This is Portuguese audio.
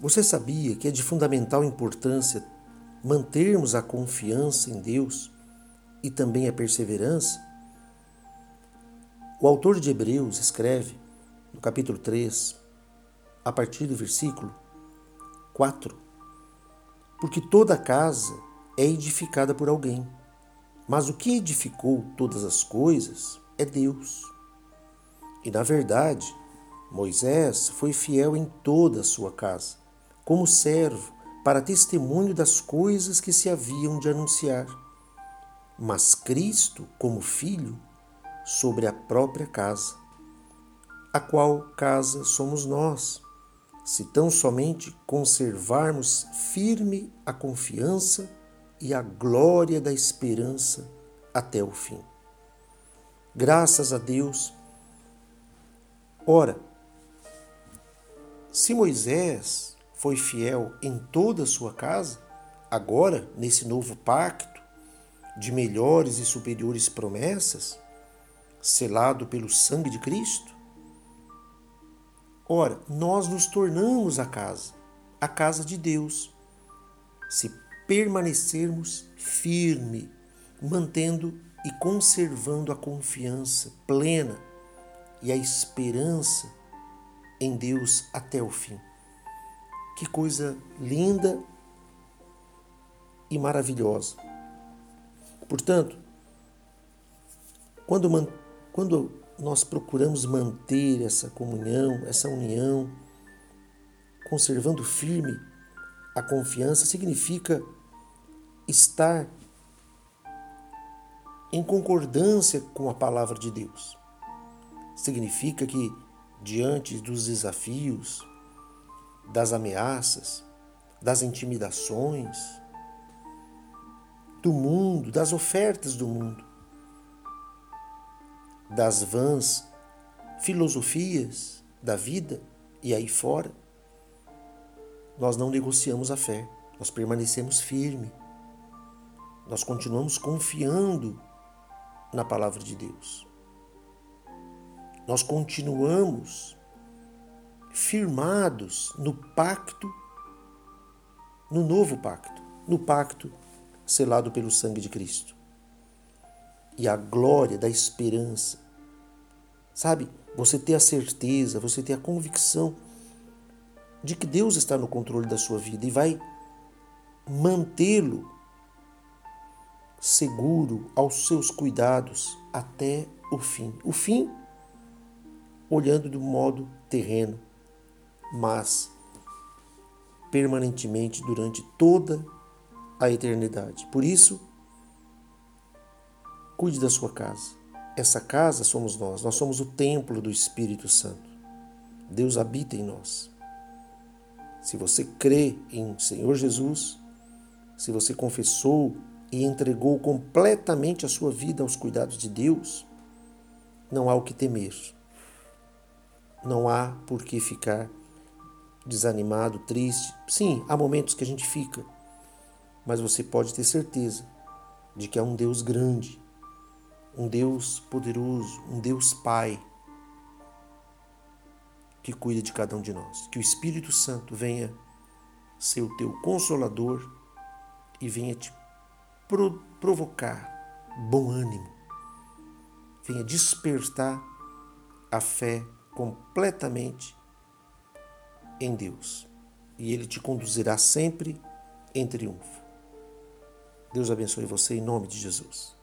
Você sabia que é de fundamental importância mantermos a confiança em Deus e também a perseverança? O autor de Hebreus escreve, no capítulo 3, a partir do versículo 4, porque toda casa é edificada por alguém, mas o que edificou todas as coisas é Deus. E na verdade, Moisés foi fiel em toda a sua casa, como servo, para testemunho das coisas que se haviam de anunciar. Mas Cristo, como filho, sobre a própria casa, a qual casa somos nós, se tão somente conservarmos firme a confiança e a glória da esperança até o fim. Graças a Deus. Ora, se Moisés foi fiel em toda a sua casa, agora, nesse novo pacto de melhores e superiores promessas, selado pelo sangue de Cristo, ora, nós nos tornamos a casa, a casa de Deus, se permanecermos firme, mantendo e conservando a confiança plena e a esperança em Deus até o fim. Que coisa linda e maravilhosa. Portanto, quando, quando nós procuramos manter essa comunhão, essa união, conservando firme a confiança, significa estar em concordância com a palavra de Deus. Significa que diante dos desafios, das ameaças, das intimidações, do mundo, das ofertas do mundo, das vãs filosofias da vida e aí fora, nós não negociamos a fé, nós permanecemos firmes, nós continuamos confiando na palavra de Deus nós continuamos firmados no pacto, no novo pacto, no pacto selado pelo sangue de Cristo. E a glória da esperança. Sabe, você ter a certeza, você ter a convicção de que Deus está no controle da sua vida e vai mantê-lo seguro aos seus cuidados até o fim. O fim olhando do modo terreno, mas permanentemente durante toda a eternidade. Por isso, cuide da sua casa. Essa casa somos nós, nós somos o templo do Espírito Santo. Deus habita em nós. Se você crê em Senhor Jesus, se você confessou e entregou completamente a sua vida aos cuidados de Deus, não há o que temer. Não há por que ficar desanimado, triste. Sim, há momentos que a gente fica, mas você pode ter certeza de que há um Deus grande, um Deus poderoso, um Deus Pai que cuida de cada um de nós. Que o Espírito Santo venha ser o teu consolador e venha te pro provocar bom ânimo, venha despertar a fé completamente em Deus e Ele te conduzirá sempre em triunfo. Deus abençoe você em nome de Jesus.